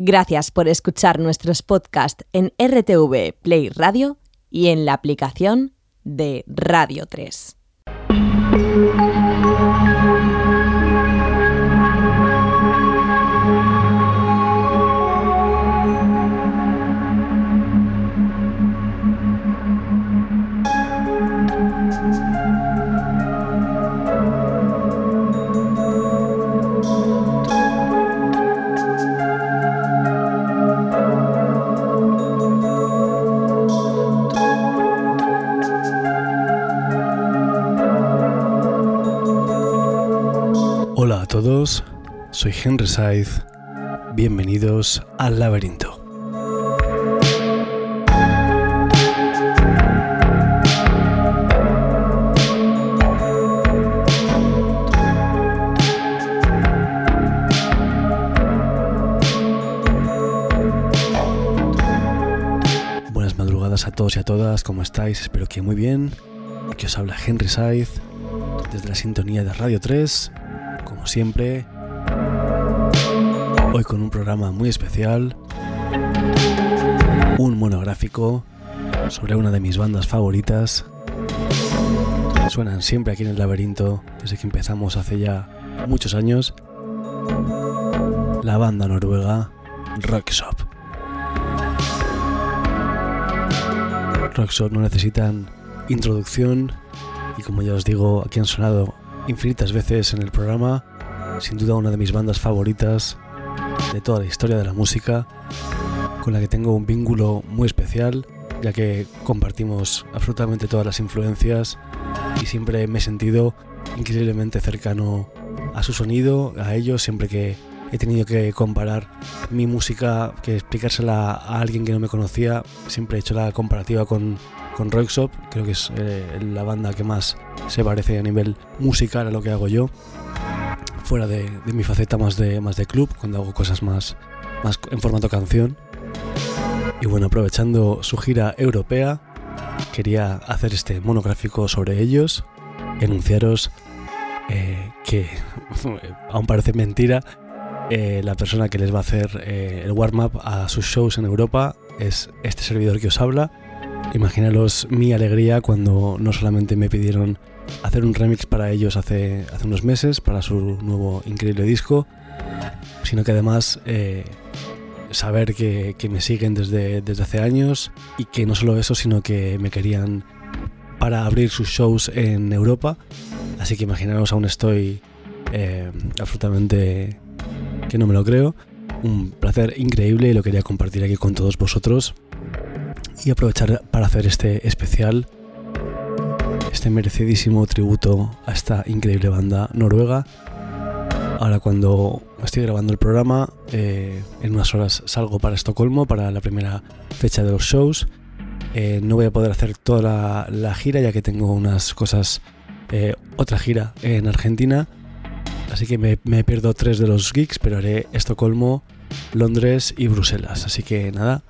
Gracias por escuchar nuestros podcasts en RTV Play Radio y en la aplicación de Radio 3. Soy Henry Saiz. Bienvenidos al laberinto. Buenas madrugadas a todos y a todas, ¿cómo estáis? Espero que muy bien. Aquí os habla Henry Saiz desde la sintonía de Radio 3 como siempre, hoy con un programa muy especial, un monográfico sobre una de mis bandas favoritas. Suenan siempre aquí en el laberinto desde que empezamos hace ya muchos años. La banda noruega Rockshop. Rockshop no necesitan introducción y como ya os digo, aquí han sonado infinitas veces en el programa, sin duda una de mis bandas favoritas de toda la historia de la música, con la que tengo un vínculo muy especial, ya que compartimos absolutamente todas las influencias y siempre me he sentido increíblemente cercano a su sonido, a ellos, siempre que he tenido que comparar mi música, que explicársela a alguien que no me conocía, siempre he hecho la comparativa con con Rockshop, creo que es eh, la banda que más se parece a nivel musical a lo que hago yo, fuera de, mi faceta más de, más de club, cuando hago cosas más, más en formato canción. Y bueno, aprovechando su gira europea, quería hacer este monográfico sobre ellos, enunciaros eh, que, aún parece mentira, eh, la persona que les va a hacer el warm-up a sus shows en Europa es este servidor que os habla Imaginaros mi alegría cuando no solamente me pidieron hacer un remix para ellos hace, hace unos meses, para su nuevo increíble disco, sino que además eh, saber que, me siguen desde, desde hace años y que no solo eso, sino que me querían para abrir sus shows en Europa. Así que imaginaros, aún estoy eh, absolutamente que no me lo creo. Un placer increíble y lo quería compartir aquí con todos vosotros y aprovechar para hacer este especial, este merecidísimo tributo a esta increíble banda noruega. Ahora cuando estoy grabando el programa, eh, en unas horas salgo para Estocolmo para la primera fecha de los shows. Eh, no voy a poder hacer toda la, gira ya que tengo unas cosas, eh, otra gira en Argentina. Así que me, me pierdo tres de los gigs, pero haré Estocolmo, Londres y Bruselas. Así que nada,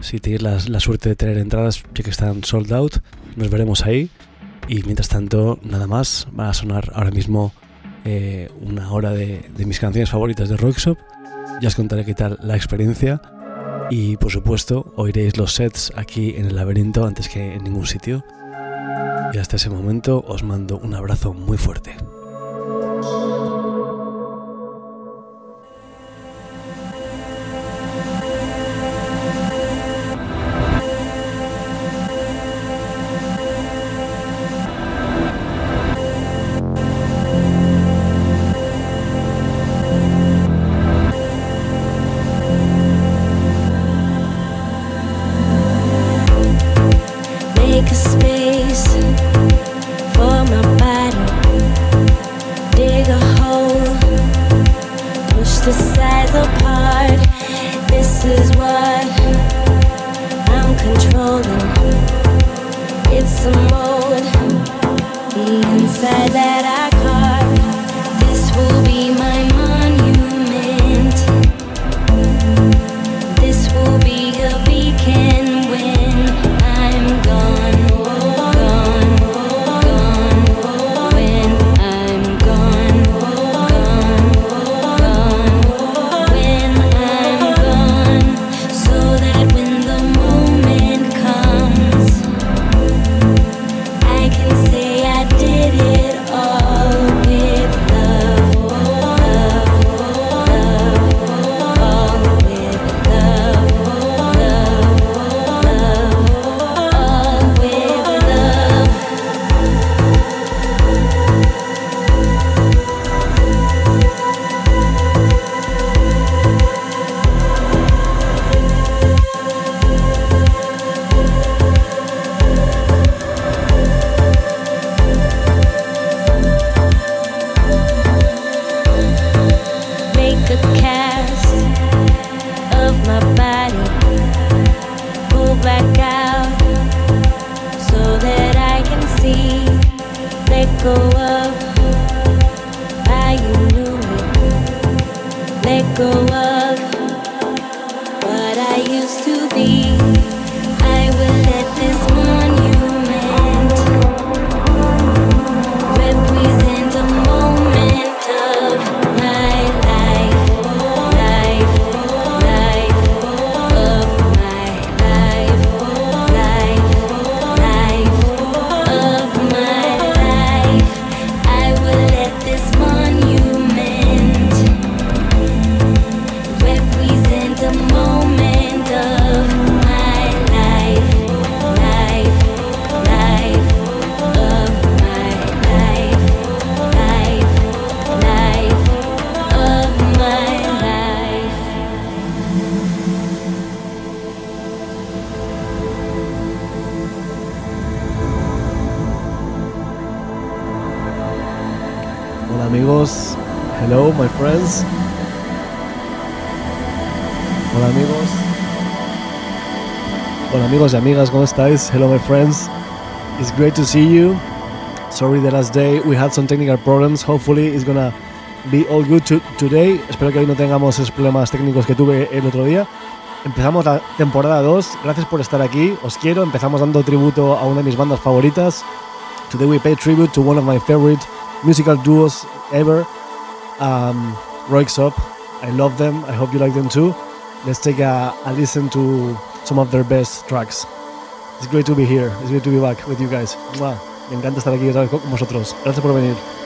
si tenéis la, suerte de tener entradas, ya que están sold out, nos veremos ahí. Y mientras tanto, nada más, va a sonar ahora mismo eh, una hora de, mis canciones favoritas de Rockshop. Ya os contaré qué tal la experiencia. Y por supuesto, oiréis los sets aquí en el laberinto antes que en ningún sitio. Y hasta ese momento os mando un abrazo muy fuerte. go up. Amigos y amigas, ¿cómo estáis? Hello my friends. It's great to see you. Sorry the last day we had some technical problems. Hopefully it's gonna be all good today. Espero que hoy no tengamos esos problemas técnicos que tuve el otro día. Empezamos la temporada 2. Gracias por estar aquí. Os quiero. Empezamos dando tributo a una de mis bandas favoritas. Today we pay tribute to one of my favorite musical duos ever, um. I love them. I hope you like them too. Let's take a, a listen to some of their best tracks. It's great to be here. It's great to be back with you guys. Me encanta estar aquí con vosotros. Gracias por venir.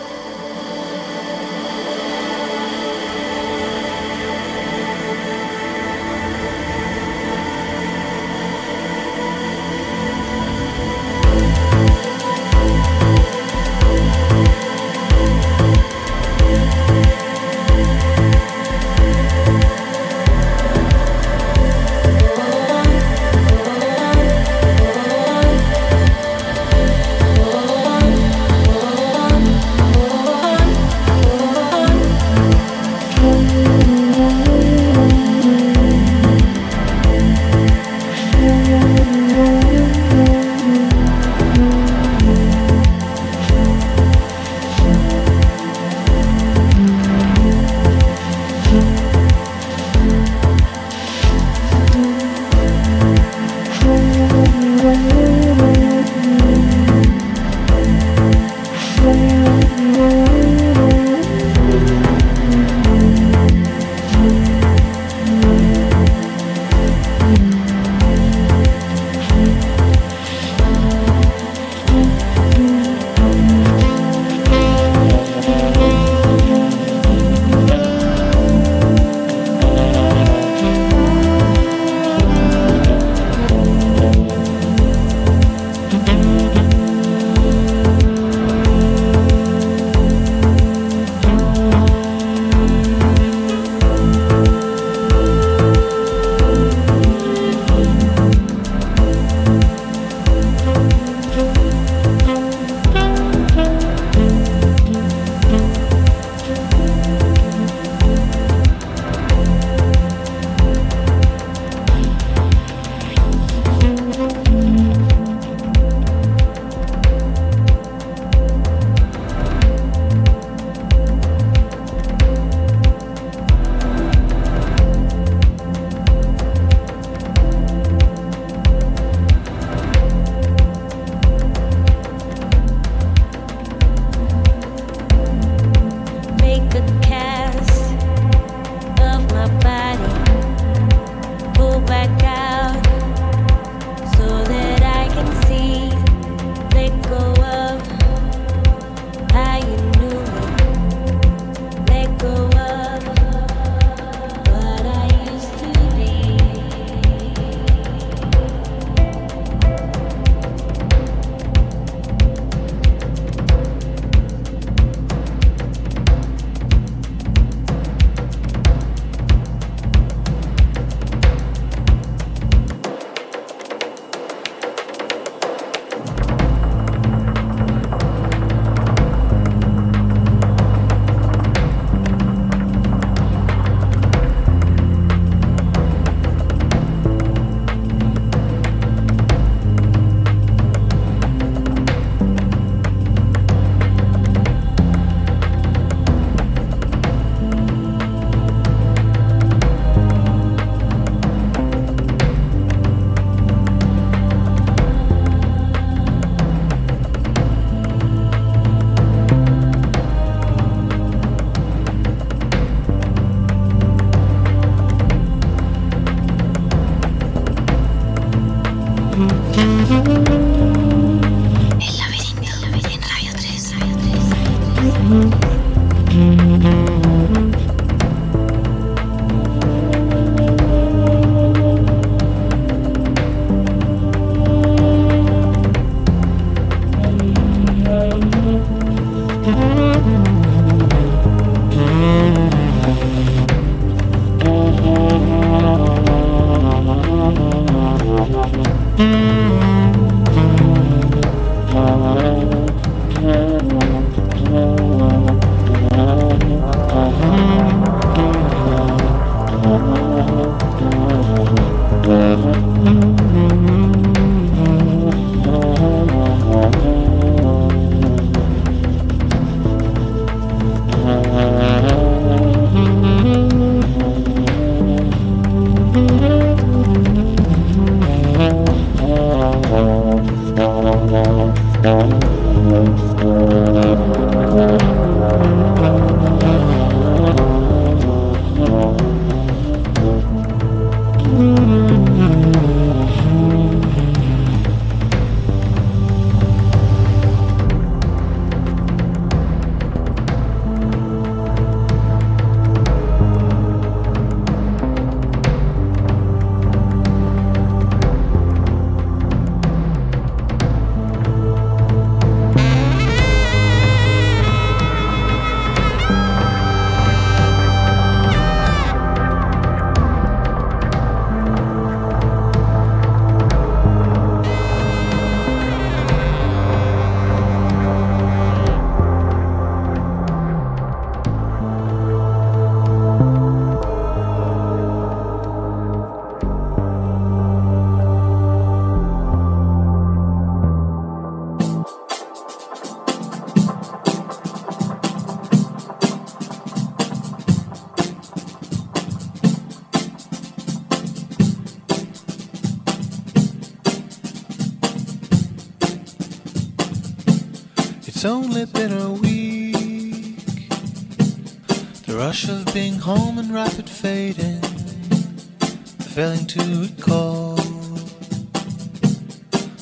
failing to recall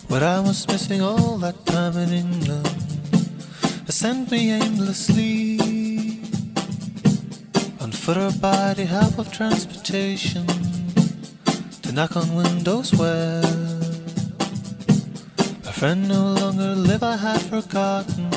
what I was missing all that time in England. It sent me aimlessly on foot or by the help of transportation to knock on windows where my friend no longer lived. I had forgotten.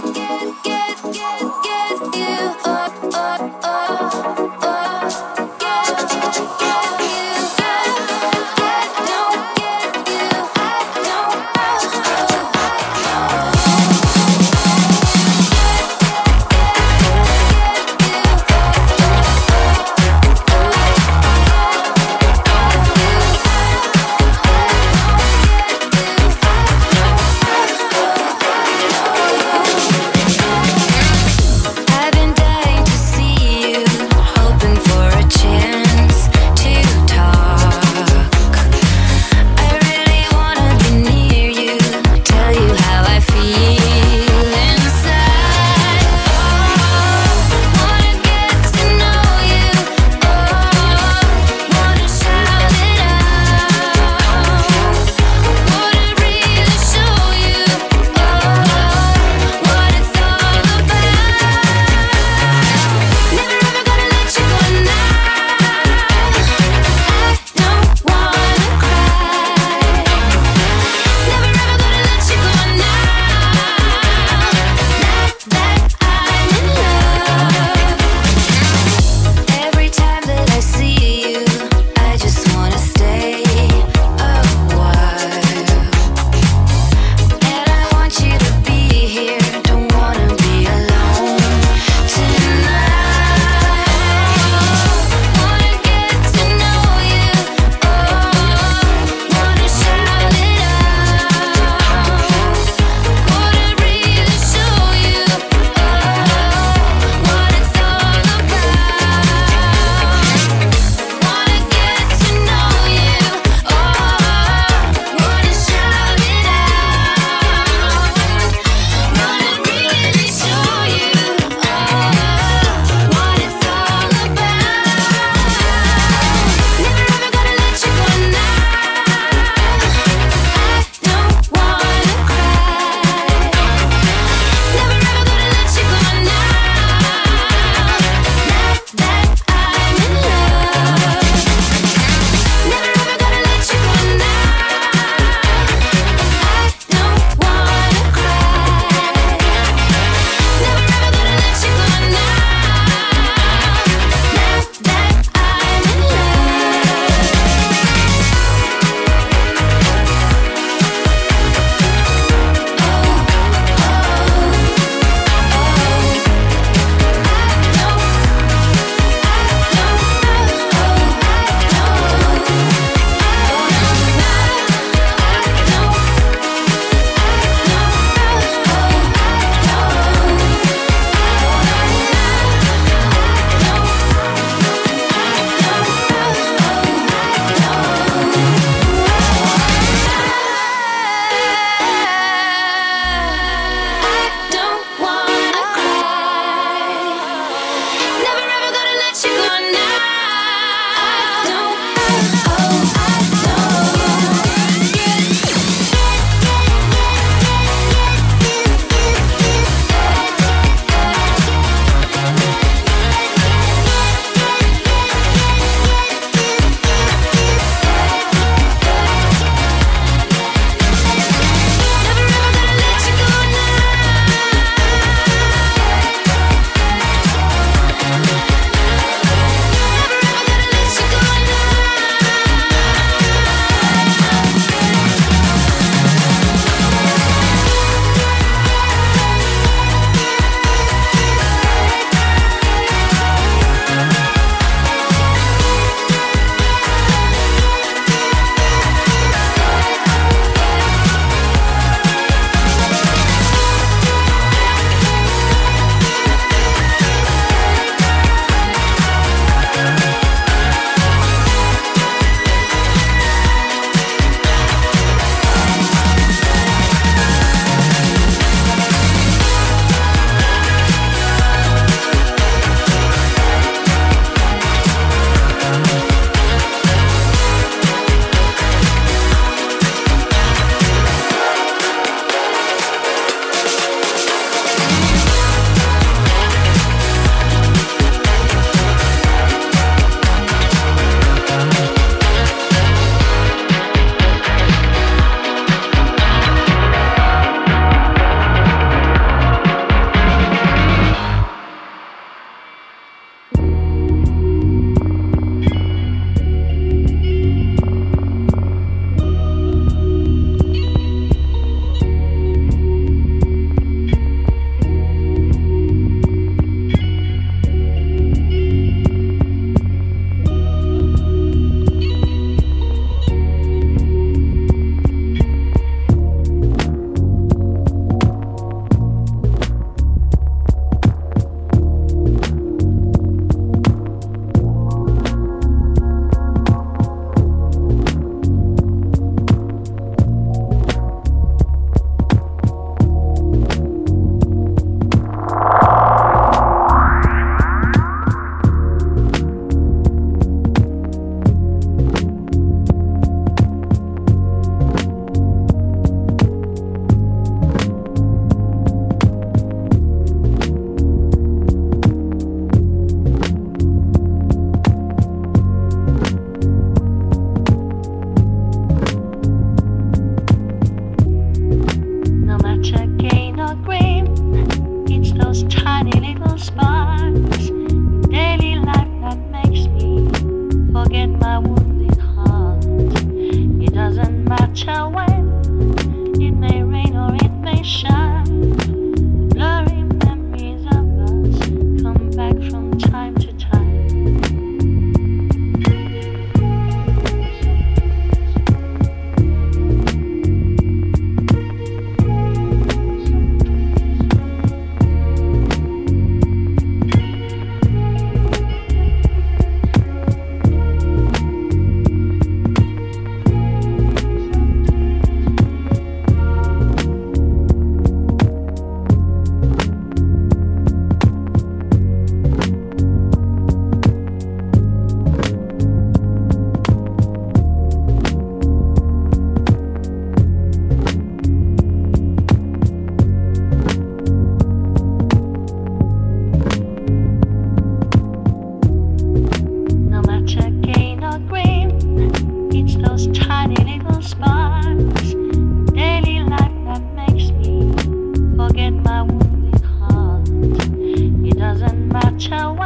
get, get, get. get. ciao.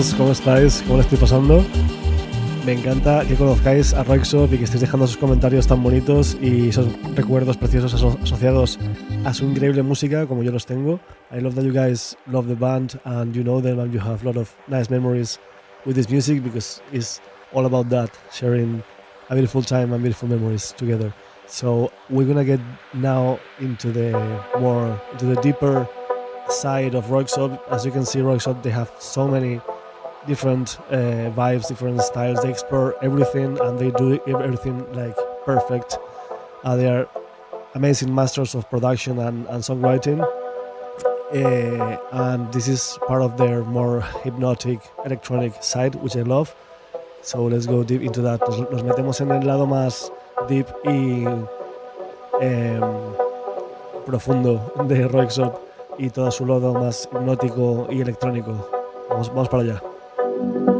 Amigos, ¿cómo estáis? ¿Cómo le estoy pasando? Me encanta que conozcáis a Roixop y que estéis dejando sus comentarios tan bonitos y esos recuerdos preciosos aso asociados a su increíble música como yo los tengo. I love that you guys love the band and you know them and you have a lot of nice memories with this music because it's all about that, sharing a beautiful time and beautiful memories together. So we're gonna get now into the more, into the deeper side of Roixop. As you can see, Roixop, they have so many different uh, vibes, different styles. They explore everything and they do everything like perfect. Uh, they are amazing masters of production and, and songwriting. Uh, and this is part of their more hypnotic electronic side, which I love. So let's go deep into that. Nos, metemos en el lado más deep y eh, profundo de Roixop y todo su lado más hipnótico y electrónico. Vamos, vamos para allá. Thank you.